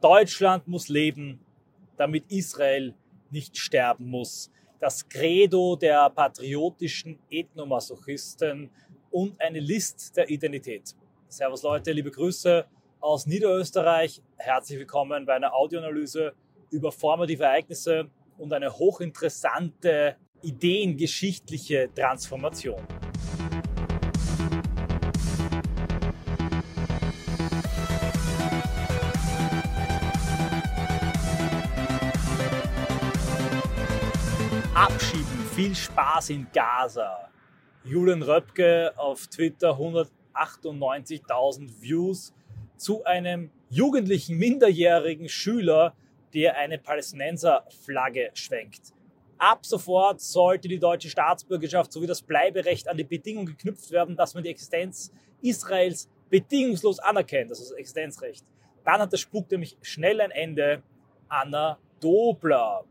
Deutschland muss leben, damit Israel nicht sterben muss. Das Credo der patriotischen Ethnomasochisten und eine List der Identität. Servus Leute, liebe Grüße aus Niederösterreich. Herzlich willkommen bei einer Audioanalyse über formative Ereignisse und eine hochinteressante ideengeschichtliche Transformation. Viel Spaß in Gaza. Julian Röpke auf Twitter 198.000 Views zu einem jugendlichen, minderjährigen Schüler, der eine Palästinenserflagge schwenkt. Ab sofort sollte die deutsche Staatsbürgerschaft sowie das Bleiberecht an die Bedingung geknüpft werden, dass man die Existenz Israels bedingungslos anerkennt, das ist das Existenzrecht. Dann hat der Spuk nämlich schnell ein Ende. Anna Dobler.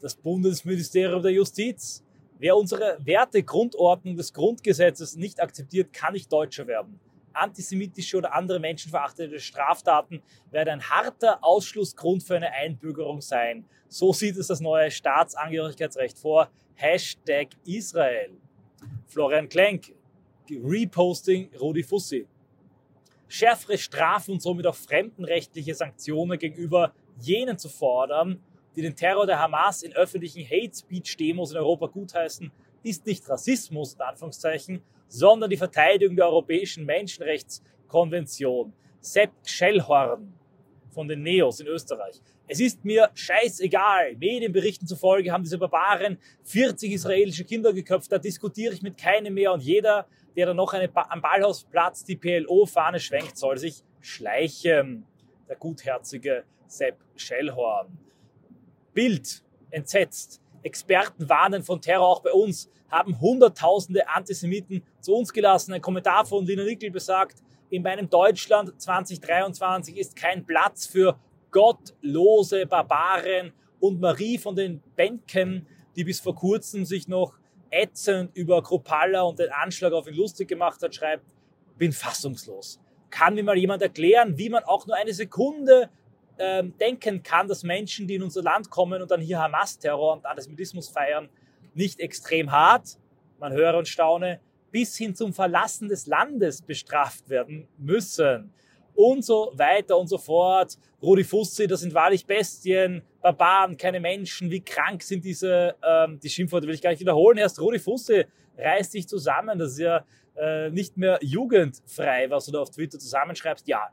Das Bundesministerium der Justiz. Wer unsere Wertegrundordnung des Grundgesetzes nicht akzeptiert, kann nicht Deutscher werden antisemitische oder andere menschenverachtende Straftaten werden ein harter Ausschlussgrund für eine Einbürgerung sein. So sieht es das neue Staatsangehörigkeitsrecht vor. Hashtag Israel. Florian Klenk, Reposting Rudi Fussi. Schärfere Strafen und somit auch fremdenrechtliche Sanktionen gegenüber jenen zu fordern, die den Terror der Hamas in öffentlichen Hate Speech Demos in Europa gutheißen, ist nicht Rassismus, in Anführungszeichen, sondern die Verteidigung der Europäischen Menschenrechtskonvention. Sepp Schellhorn von den Neos in Österreich. Es ist mir scheißegal. Medienberichten zufolge haben diese Barbaren 40 israelische Kinder geköpft. Da diskutiere ich mit keinem mehr. Und jeder, der da noch ba am Ballhausplatz die PLO-Fahne schwenkt, soll sich schleichen. Der gutherzige Sepp Schellhorn. Bild entsetzt. Experten warnen von Terror auch bei uns, haben Hunderttausende Antisemiten zu uns gelassen. Ein Kommentar von Lina Nickel besagt, in meinem Deutschland 2023 ist kein Platz für gottlose Barbaren und Marie von den Bänken, die bis vor kurzem sich noch ätzend über Kropalla und den Anschlag auf ihn lustig gemacht hat, schreibt, bin fassungslos. Kann mir mal jemand erklären, wie man auch nur eine Sekunde ähm, denken kann, dass Menschen, die in unser Land kommen und dann hier Hamas-Terror und Antisemitismus feiern, nicht extrem hart, man höre und staune, bis hin zum Verlassen des Landes bestraft werden müssen. Und so weiter und so fort. Rudi Fussi, das sind wahrlich Bestien, Barbaren, keine Menschen. Wie krank sind diese, ähm, die Schimpfworte will ich gar nicht wiederholen. Erst Rudi Fussi reißt sich zusammen. Das ist ja äh, nicht mehr jugendfrei, was du da auf Twitter zusammenschreibst. Ja,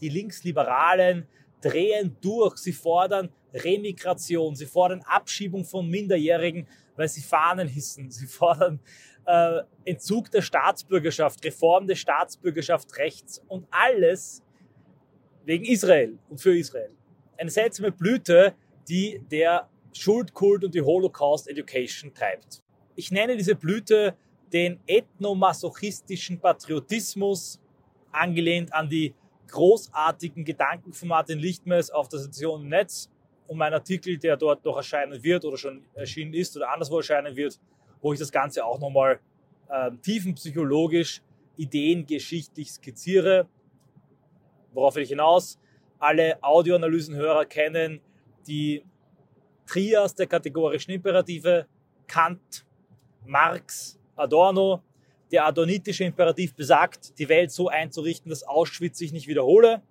die Linksliberalen, drehen durch. Sie fordern Remigration, sie fordern Abschiebung von Minderjährigen, weil sie Fahnen hissen. Sie fordern äh, Entzug der Staatsbürgerschaft, Reform der Staatsbürgerschaft rechts und alles wegen Israel und für Israel. Eine seltsame Blüte, die der Schuldkult und die Holocaust Education treibt. Ich nenne diese Blüte den ethnomasochistischen Patriotismus, angelehnt an die großartigen Gedanken von Martin Lichtmes auf der Station Netz und mein Artikel, der dort noch erscheinen wird oder schon erschienen ist oder anderswo erscheinen wird, wo ich das Ganze auch nochmal äh, tiefenpsychologisch, ideengeschichtlich skizziere. Worauf will ich hinaus? Alle Audioanalysenhörer kennen die Trias der kategorischen Imperative, Kant, Marx, Adorno, der adonitische Imperativ besagt, die Welt so einzurichten, dass Auschwitz sich nicht wiederhole.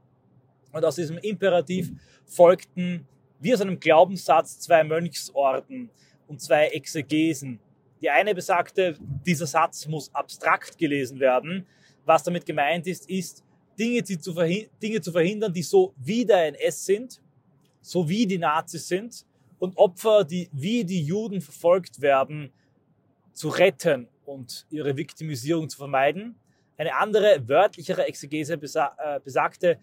Und aus diesem Imperativ folgten wie aus einem Glaubenssatz zwei Mönchsorden und zwei Exegesen. Die eine besagte, dieser Satz muss abstrakt gelesen werden. Was damit gemeint ist, ist, Dinge, zu Dinge zu verhindern, die so wie der NS sind, so wie die Nazis sind und Opfer, die wie die Juden verfolgt werden, zu retten und ihre Viktimisierung zu vermeiden. Eine andere, wörtlichere Exegese besa äh, besagte,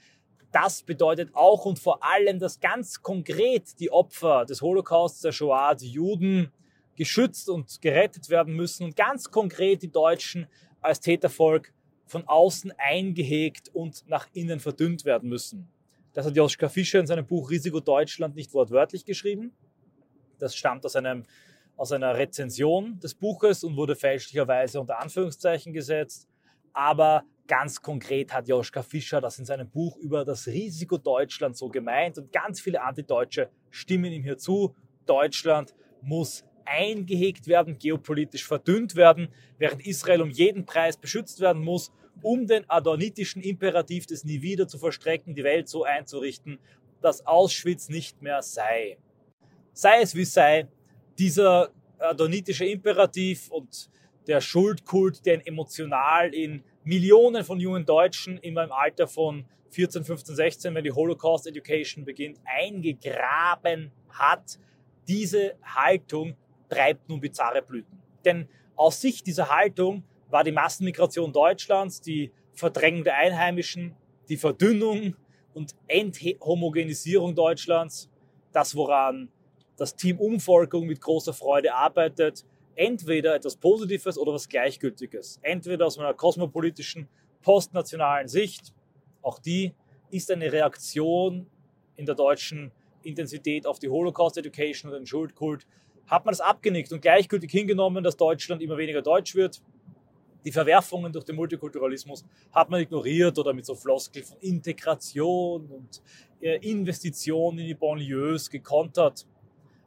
das bedeutet auch und vor allem, dass ganz konkret die Opfer des Holocausts, der Shoah, die Juden, geschützt und gerettet werden müssen und ganz konkret die Deutschen als Tätervolk von außen eingehegt und nach innen verdünnt werden müssen. Das hat Joschka Fischer in seinem Buch Risiko Deutschland nicht wortwörtlich geschrieben. Das stammt aus einem aus einer Rezension des Buches und wurde fälschlicherweise unter Anführungszeichen gesetzt. Aber Ganz konkret hat Joschka Fischer das in seinem Buch über das Risiko Deutschland so gemeint und ganz viele Antideutsche stimmen ihm hier zu. Deutschland muss eingehegt werden, geopolitisch verdünnt werden, während Israel um jeden Preis beschützt werden muss, um den adornitischen Imperativ des Nie wieder zu verstrecken, die Welt so einzurichten, dass Auschwitz nicht mehr sei. Sei es wie sei, dieser adonitische Imperativ und der Schuldkult, der emotional in Millionen von jungen Deutschen immer im Alter von 14, 15, 16, wenn die Holocaust Education beginnt, eingegraben hat. Diese Haltung treibt nun bizarre Blüten. Denn aus Sicht dieser Haltung war die Massenmigration Deutschlands, die Verdrängung der Einheimischen, die Verdünnung und Enthomogenisierung Deutschlands, das, woran das Team Umvolkung mit großer Freude arbeitet, entweder etwas Positives oder was Gleichgültiges. Entweder aus meiner kosmopolitischen, postnationalen Sicht, auch die ist eine Reaktion in der deutschen Intensität auf die Holocaust Education und den Schuldkult, hat man das abgenickt und gleichgültig hingenommen, dass Deutschland immer weniger deutsch wird. Die Verwerfungen durch den Multikulturalismus hat man ignoriert oder mit so Floskel von Integration und äh, Investitionen in die Banlieues gekontert.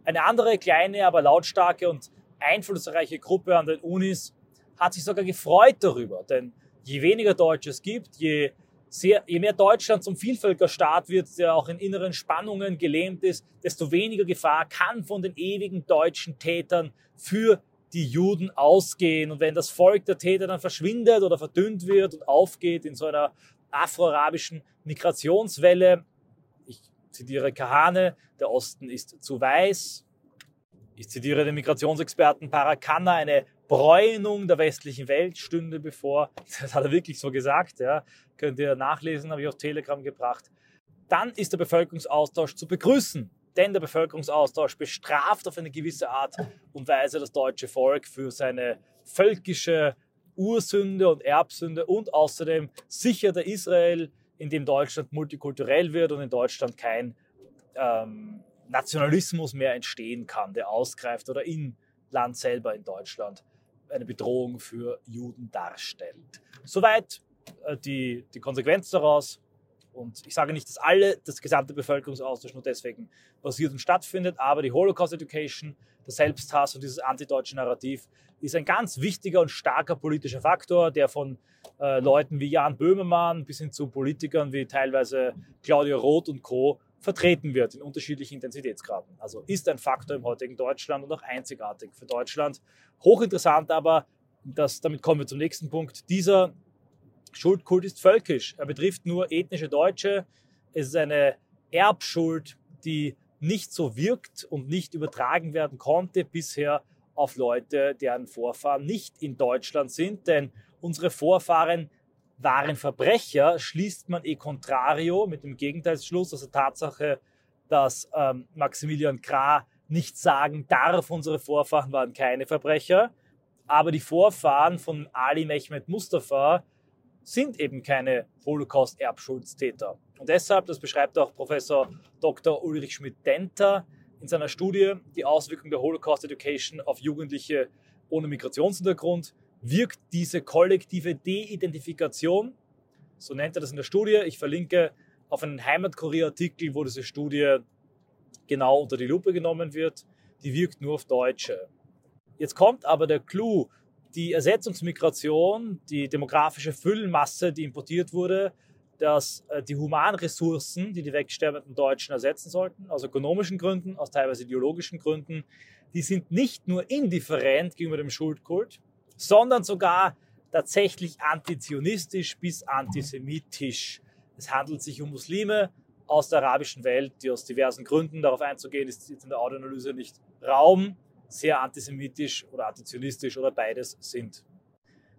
Eine andere kleine, aber lautstarke und einflussreiche Gruppe an den Unis hat sich sogar gefreut darüber. Denn je weniger Deutsche es gibt, je, sehr, je mehr Deutschland zum Vielvölkerstaat wird, der auch in inneren Spannungen gelähmt ist, desto weniger Gefahr kann von den ewigen deutschen Tätern für die Juden ausgehen. Und wenn das Volk der Täter dann verschwindet oder verdünnt wird und aufgeht in so einer afro-arabischen Migrationswelle, zitiere Kahane, der Osten ist zu weiß, ich zitiere den Migrationsexperten Paracana, eine Bräunung der westlichen Welt stünde bevor. Das hat er wirklich so gesagt, ja. Könnt ihr nachlesen, habe ich auf Telegram gebracht. Dann ist der Bevölkerungsaustausch zu begrüßen, denn der Bevölkerungsaustausch bestraft auf eine gewisse Art und Weise das deutsche Volk für seine völkische Ursünde und Erbsünde und außerdem sichert er Israel, in dem Deutschland multikulturell wird und in Deutschland kein ähm, Nationalismus mehr entstehen kann, der ausgreift oder im Land selber in Deutschland eine Bedrohung für Juden darstellt. Soweit äh, die, die Konsequenz daraus. Und ich sage nicht, dass alle, das gesamte Bevölkerungsaustausch nur deswegen passiert und stattfindet, aber die Holocaust Education, der Selbsthass und dieses antideutsche Narrativ ist ein ganz wichtiger und starker politischer Faktor, der von äh, Leuten wie Jan Böhmermann bis hin zu Politikern wie teilweise Claudia Roth und Co vertreten wird in unterschiedlichen Intensitätsgraden. Also ist ein Faktor im heutigen Deutschland und auch einzigartig für Deutschland. Hochinteressant aber, das, damit kommen wir zum nächsten Punkt, dieser Schuldkult ist völkisch. Er betrifft nur ethnische Deutsche. Es ist eine Erbschuld, die nicht so wirkt und nicht übertragen werden konnte bisher auf Leute, deren Vorfahren nicht in Deutschland sind. Denn unsere Vorfahren waren Verbrecher, schließt man e contrario mit dem Gegenteilsschluss, also Tatsache, dass ähm, Maximilian Krah nicht sagen darf, unsere Vorfahren waren keine Verbrecher, aber die Vorfahren von Ali Mehmet Mustafa sind eben keine Holocaust-Erbschuldstäter. Und deshalb, das beschreibt auch Professor Dr. Ulrich Schmidt-Denter in seiner Studie, die Auswirkung der Holocaust Education auf Jugendliche ohne Migrationshintergrund, wirkt diese kollektive De-Identifikation, so nennt er das in der Studie. Ich verlinke auf einen Heimatkurier-Artikel, wo diese Studie genau unter die Lupe genommen wird. Die wirkt nur auf Deutsche. Jetzt kommt aber der Clou. Die Ersetzungsmigration, die demografische Füllmasse, die importiert wurde, dass äh, die Humanressourcen, die die wegsterbenden Deutschen ersetzen sollten, aus ökonomischen Gründen, aus teilweise ideologischen Gründen, die sind nicht nur indifferent gegenüber dem Schuldkult, sondern sogar tatsächlich antizionistisch bis antisemitisch. Es handelt sich um Muslime aus der arabischen Welt, die aus diversen Gründen, darauf einzugehen, ist jetzt in der Audioanalyse nicht Raum, sehr antisemitisch oder antizionistisch oder beides sind.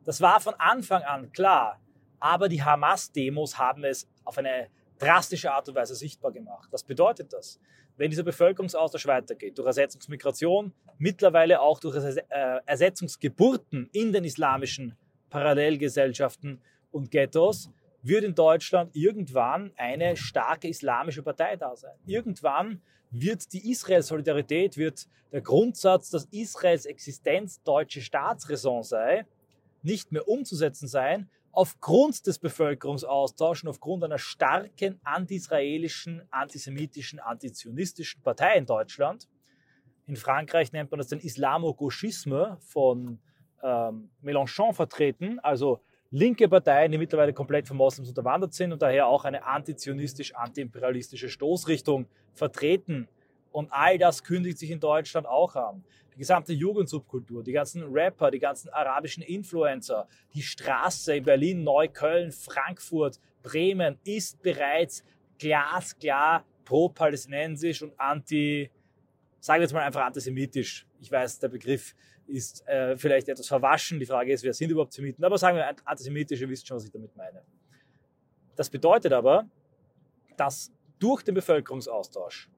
Das war von Anfang an klar, aber die Hamas-Demos haben es auf eine drastische Art und Weise sichtbar gemacht. Was bedeutet das? Wenn dieser Bevölkerungsaustausch weitergeht, durch Ersetzungsmigration, mittlerweile auch durch äh, Ersetzungsgeburten in den islamischen Parallelgesellschaften und Ghettos, wird in Deutschland irgendwann eine starke islamische Partei da sein. Irgendwann wird die Israel-Solidarität, wird der Grundsatz, dass Israels Existenz deutsche Staatsräson sei, nicht mehr umzusetzen sein, aufgrund des Bevölkerungsaustauschs und aufgrund einer starken anti-israelischen, antisemitischen, antizionistischen Partei in Deutschland. In Frankreich nennt man das den Islamo-Gauchisme von ähm, Mélenchon vertreten, also linke Parteien, die mittlerweile komplett von Moslems unterwandert sind und daher auch eine antizionistisch, antiimperialistische Stoßrichtung vertreten. Und all das kündigt sich in Deutschland auch an gesamte Jugendsubkultur, die ganzen Rapper, die ganzen arabischen Influencer, die Straße in Berlin, Neukölln, Frankfurt, Bremen ist bereits glasklar pro-palästinensisch und anti, sagen wir jetzt mal einfach antisemitisch. Ich weiß, der Begriff ist äh, vielleicht etwas verwaschen. Die Frage ist, wer sind überhaupt Semiten? Aber sagen wir antisemitisch, ihr wisst schon, was ich damit meine. Das bedeutet aber, dass durch den Bevölkerungsaustausch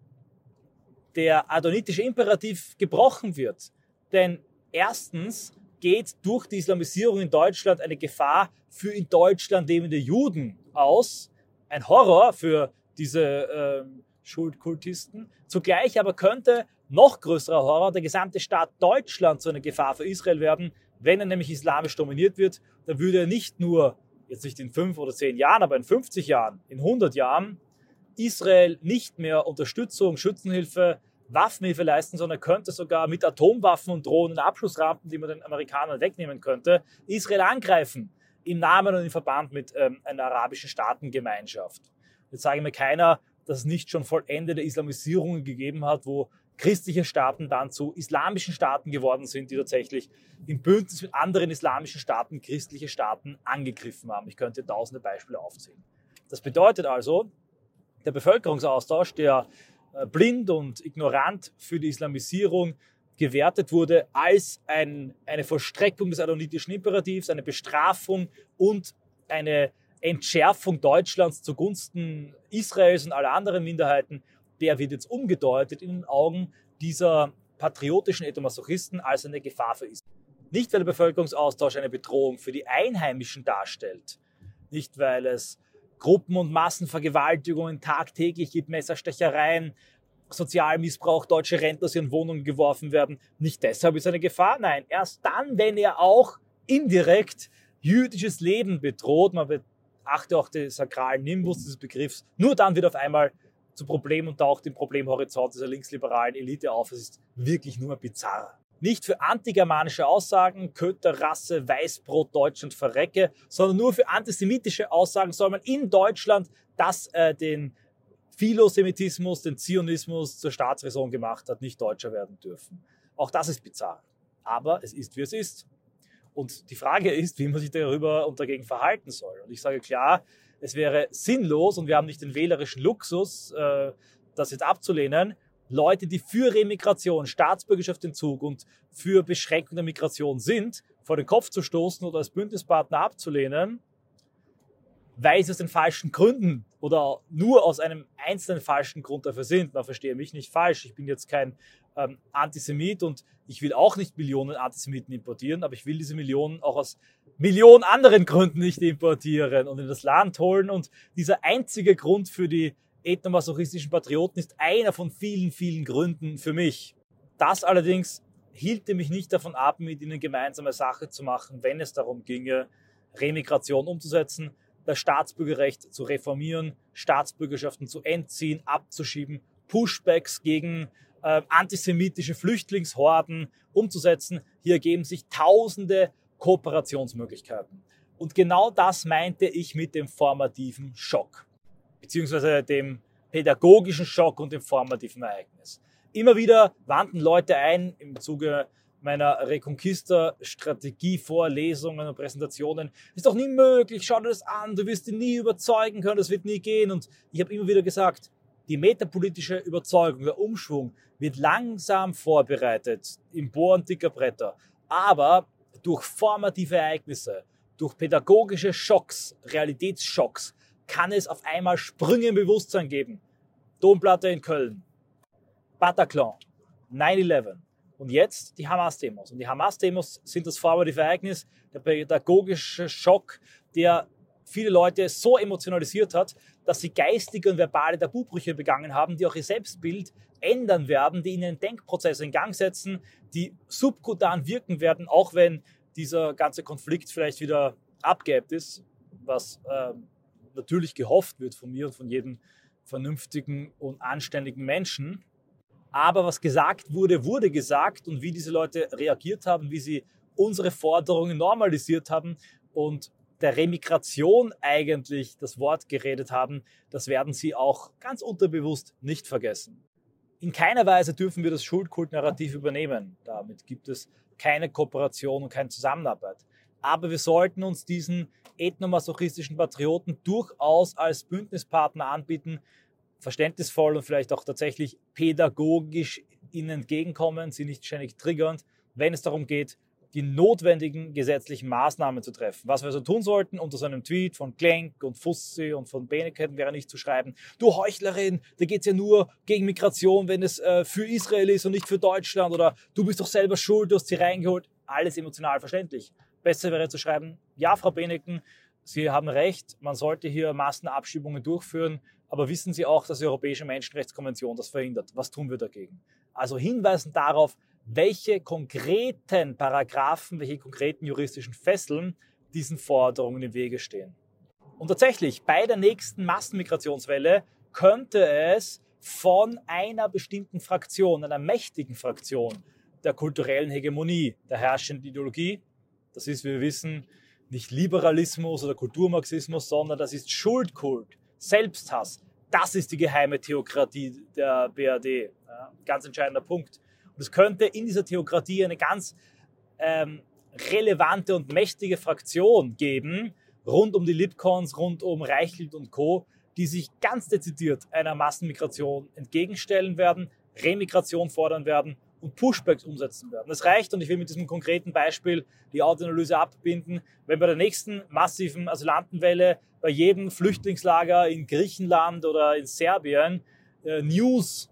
der adonitische Imperativ gebrochen wird. Denn erstens geht durch die Islamisierung in Deutschland eine Gefahr für in Deutschland lebende Juden aus. Ein Horror für diese äh, Schuldkultisten. Zugleich aber könnte noch größerer Horror der gesamte Staat Deutschland zu einer Gefahr für Israel werden, wenn er nämlich islamisch dominiert wird. Dann würde er nicht nur, jetzt nicht in fünf oder zehn Jahren, aber in 50 Jahren, in 100 Jahren Israel nicht mehr Unterstützung, Schützenhilfe, Waffenhilfe leisten, sondern könnte sogar mit Atomwaffen und Drohnen Abschlussrampen, die man den Amerikanern wegnehmen könnte, Israel angreifen. Im Namen und im Verband mit ähm, einer arabischen Staatengemeinschaft. Jetzt sage mir keiner, dass es nicht schon vollendete Islamisierungen gegeben hat, wo christliche Staaten dann zu islamischen Staaten geworden sind, die tatsächlich im Bündnis mit anderen islamischen Staaten christliche Staaten angegriffen haben. Ich könnte tausende Beispiele aufzählen. Das bedeutet also, der Bevölkerungsaustausch, der äh, blind und ignorant für die Islamisierung gewertet wurde als ein, eine Vollstreckung des adonitischen Imperativs, eine Bestrafung und eine Entschärfung Deutschlands zugunsten Israels und aller anderen Minderheiten, der wird jetzt umgedeutet in den Augen dieser patriotischen Ethnomasochisten als eine Gefahr für Israel. Nicht, weil der Bevölkerungsaustausch eine Bedrohung für die Einheimischen darstellt, nicht, weil es Gruppen- und Massenvergewaltigungen tagtäglich gibt, Messerstechereien, Sozialmissbrauch, deutsche Rentner aus ihren Wohnungen geworfen werden. Nicht deshalb ist eine Gefahr, nein, erst dann, wenn er auch indirekt jüdisches Leben bedroht, man beachte auch den sakralen Nimbus dieses Begriffs, nur dann wird auf einmal zu Problem und taucht im Problemhorizont dieser linksliberalen Elite auf. Es ist wirklich nur bizarr nicht für antigermanische Aussagen, Köter, Rasse, Weißbrot, Deutschland verrecke, sondern nur für antisemitische Aussagen soll man in Deutschland das äh, den Philosemitismus, den Zionismus zur Staatsräson gemacht hat, nicht Deutscher werden dürfen. Auch das ist bizarr. Aber es ist, wie es ist. Und die Frage ist, wie man sich darüber und dagegen verhalten soll. Und ich sage klar, es wäre sinnlos und wir haben nicht den wählerischen Luxus, äh, das jetzt abzulehnen, Leute, die für Remigration, Staatsbürgerschaftsentzug und für Beschränkung der Migration sind, vor den Kopf zu stoßen oder als Bündnispartner abzulehnen, weil sie aus den falschen Gründen oder nur aus einem einzelnen falschen Grund dafür sind. Man verstehe mich nicht falsch. Ich bin jetzt kein ähm, Antisemit und ich will auch nicht Millionen Antisemiten importieren, aber ich will diese Millionen auch aus Millionen anderen Gründen nicht importieren und in das Land holen. Und dieser einzige Grund für die ethnomasochistischen Patrioten ist einer von vielen, vielen Gründen für mich. Das allerdings hielte mich nicht davon ab, mit ihnen gemeinsame Sache zu machen, wenn es darum ginge, Remigration umzusetzen, das Staatsbürgerrecht zu reformieren, Staatsbürgerschaften zu entziehen, abzuschieben, Pushbacks gegen äh, antisemitische Flüchtlingshorden umzusetzen. Hier ergeben sich tausende Kooperationsmöglichkeiten. Und genau das meinte ich mit dem formativen Schock beziehungsweise dem pädagogischen Schock und dem formativen Ereignis. Immer wieder wandten Leute ein im Zuge meiner Reconquista-Strategie-Vorlesungen und Präsentationen. Ist doch nie möglich, schau dir das an, du wirst ihn nie überzeugen können, das wird nie gehen. Und ich habe immer wieder gesagt, die metapolitische Überzeugung, der Umschwung wird langsam vorbereitet im Bohren dicker Bretter. Aber durch formative Ereignisse, durch pädagogische Schocks, Realitätsschocks, kann es auf einmal Sprünge im Bewusstsein geben. Domplatte in Köln, Bataclan, 9-11 und jetzt die Hamas-Demos. Und die Hamas-Demos sind das formative Ereignis, der pädagogische Schock, der viele Leute so emotionalisiert hat, dass sie geistige und verbale Tabubrüche begangen haben, die auch ihr Selbstbild ändern werden, die ihnen einen Denkprozess in Gang setzen, die subkutan wirken werden, auch wenn dieser ganze Konflikt vielleicht wieder abgeebbt ist, was äh, natürlich gehofft wird von mir und von jedem vernünftigen und anständigen Menschen. Aber was gesagt wurde, wurde gesagt und wie diese Leute reagiert haben, wie sie unsere Forderungen normalisiert haben und der Remigration eigentlich das Wort geredet haben, das werden sie auch ganz unterbewusst nicht vergessen. In keiner Weise dürfen wir das Schuldkult-Narrativ übernehmen. Damit gibt es keine Kooperation und keine Zusammenarbeit. Aber wir sollten uns diesen ethnomasochistischen Patrioten durchaus als Bündnispartner anbieten, verständnisvoll und vielleicht auch tatsächlich pädagogisch ihnen entgegenkommen, sie nicht ständig triggernd, wenn es darum geht, die notwendigen gesetzlichen Maßnahmen zu treffen. Was wir also tun sollten, unter so einem Tweet von Klenk und Fussi und von Beneken wäre nicht zu schreiben, du Heuchlerin, da geht es ja nur gegen Migration, wenn es äh, für Israel ist und nicht für Deutschland oder du bist doch selber schuld, du hast sie reingeholt. Alles emotional verständlich. Besser wäre zu schreiben, ja, Frau Beneken, Sie haben recht, man sollte hier Massenabschiebungen durchführen, aber wissen Sie auch, dass die Europäische Menschenrechtskonvention das verhindert? Was tun wir dagegen? Also hinweisen darauf, welche konkreten Paragraphen, welche konkreten juristischen Fesseln diesen Forderungen im Wege stehen. Und tatsächlich, bei der nächsten Massenmigrationswelle könnte es von einer bestimmten Fraktion, einer mächtigen Fraktion der kulturellen Hegemonie, der herrschenden Ideologie, das ist, wie wir wissen, nicht Liberalismus oder Kulturmarxismus, sondern das ist Schuldkult, Selbsthass. Das ist die geheime Theokratie der BRD. Ganz entscheidender Punkt. Und es könnte in dieser Theokratie eine ganz ähm, relevante und mächtige Fraktion geben, rund um die Litcons, rund um Reichelt und Co., die sich ganz dezidiert einer Massenmigration entgegenstellen werden, Remigration fordern werden und Pushbacks umsetzen werden. Es reicht, und ich will mit diesem konkreten Beispiel die Autoanalyse abbinden, wenn bei der nächsten massiven Asylantenwelle bei jedem Flüchtlingslager in Griechenland oder in Serbien äh, News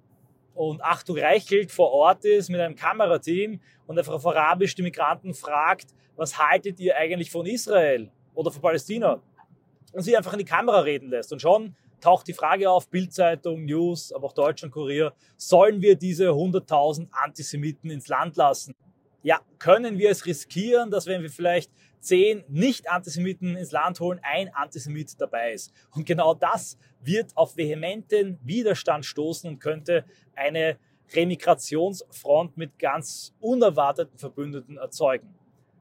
und Achtung Reichelt vor Ort ist mit einem Kamerateam und einfach auf Arabisch die Migranten fragt, was haltet ihr eigentlich von Israel oder von Palästina? Und sie einfach in die Kamera reden lässt. Und schon taucht die Frage auf, Bildzeitung, News, aber auch Deutschland Kurier, sollen wir diese 100.000 Antisemiten ins Land lassen? Ja, können wir es riskieren, dass wenn wir vielleicht zehn Nicht-Antisemiten ins Land holen, ein Antisemit dabei ist? Und genau das wird auf vehementen Widerstand stoßen und könnte eine Remigrationsfront mit ganz unerwarteten Verbündeten erzeugen.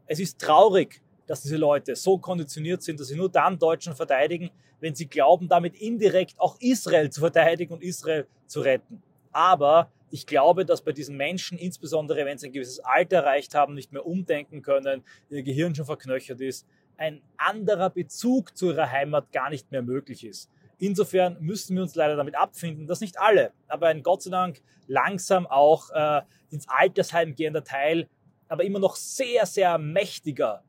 Es ist traurig, dass diese Leute so konditioniert sind, dass sie nur dann Deutschland verteidigen, wenn sie glauben, damit indirekt auch Israel zu verteidigen und Israel zu retten. Aber ich glaube, dass bei diesen Menschen, insbesondere wenn sie ein gewisses Alter erreicht haben, nicht mehr umdenken können, ihr Gehirn schon verknöchert ist, ein anderer Bezug zu ihrer Heimat gar nicht mehr möglich ist. Insofern müssen wir uns leider damit abfinden, dass nicht alle, aber ein Gott sei Dank langsam auch äh, ins Altersheim gehender Teil, aber immer noch sehr, sehr mächtiger,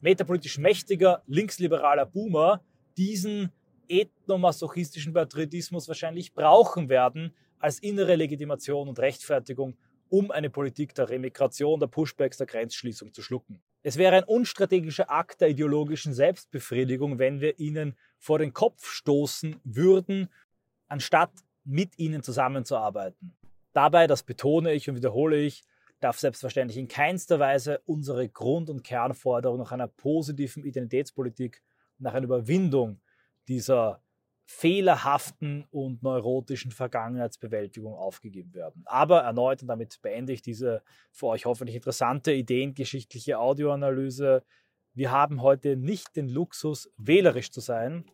metapolitisch mächtiger, linksliberaler Boomer diesen ethnomasochistischen Patriotismus wahrscheinlich brauchen werden als innere Legitimation und Rechtfertigung, um eine Politik der Remigration, der Pushbacks, der Grenzschließung zu schlucken. Es wäre ein unstrategischer Akt der ideologischen Selbstbefriedigung, wenn wir ihnen vor den Kopf stoßen würden, anstatt mit ihnen zusammenzuarbeiten. Dabei, das betone ich und wiederhole ich, darf selbstverständlich in keinster Weise unsere Grund- und Kernforderung nach einer positiven Identitätspolitik, nach einer Überwindung dieser fehlerhaften und neurotischen Vergangenheitsbewältigung aufgegeben werden. Aber erneut, und damit beende ich diese für euch hoffentlich interessante ideengeschichtliche Audioanalyse, wir haben heute nicht den Luxus, wählerisch zu sein,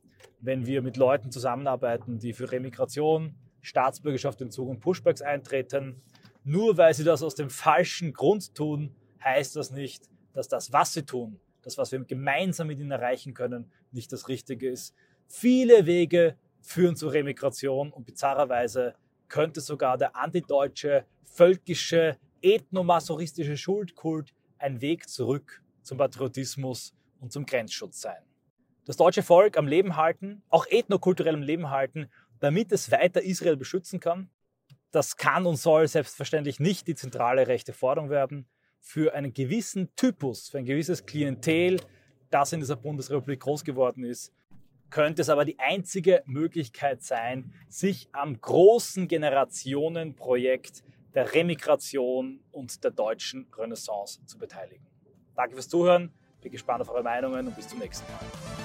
wenn wir mit Leuten zusammenarbeiten, die für Remigration, Staatsbürgerschaft, Entzug und Pushbacks eintreten. Nur weil sie das aus dem falschen Grund tun, heißt das nicht, dass das, was sie tun, das, was wir gemeinsam mit ihnen erreichen können, nicht das Richtige ist. Viele Wege führen zur Remigration und bizarrerweise könnte sogar der antideutsche, völkische, ethnomasochistische Schuldkult ein Weg zurück zum Patriotismus und zum Grenzschutz sein. Das deutsche Volk am Leben halten, auch ethnokulturell am Leben halten, damit es weiter Israel beschützen kann. Das kann und soll selbstverständlich nicht die zentrale rechte Forderung werden. Für einen gewissen Typus, für ein gewisses Klientel, das in dieser Bundesrepublik groß geworden ist, könnte es aber die einzige Möglichkeit sein, sich am großen Generationenprojekt der Remigration und der deutschen Renaissance zu beteiligen. Danke fürs Zuhören. Bin gespannt auf eure Meinungen und bis zum nächsten Mal.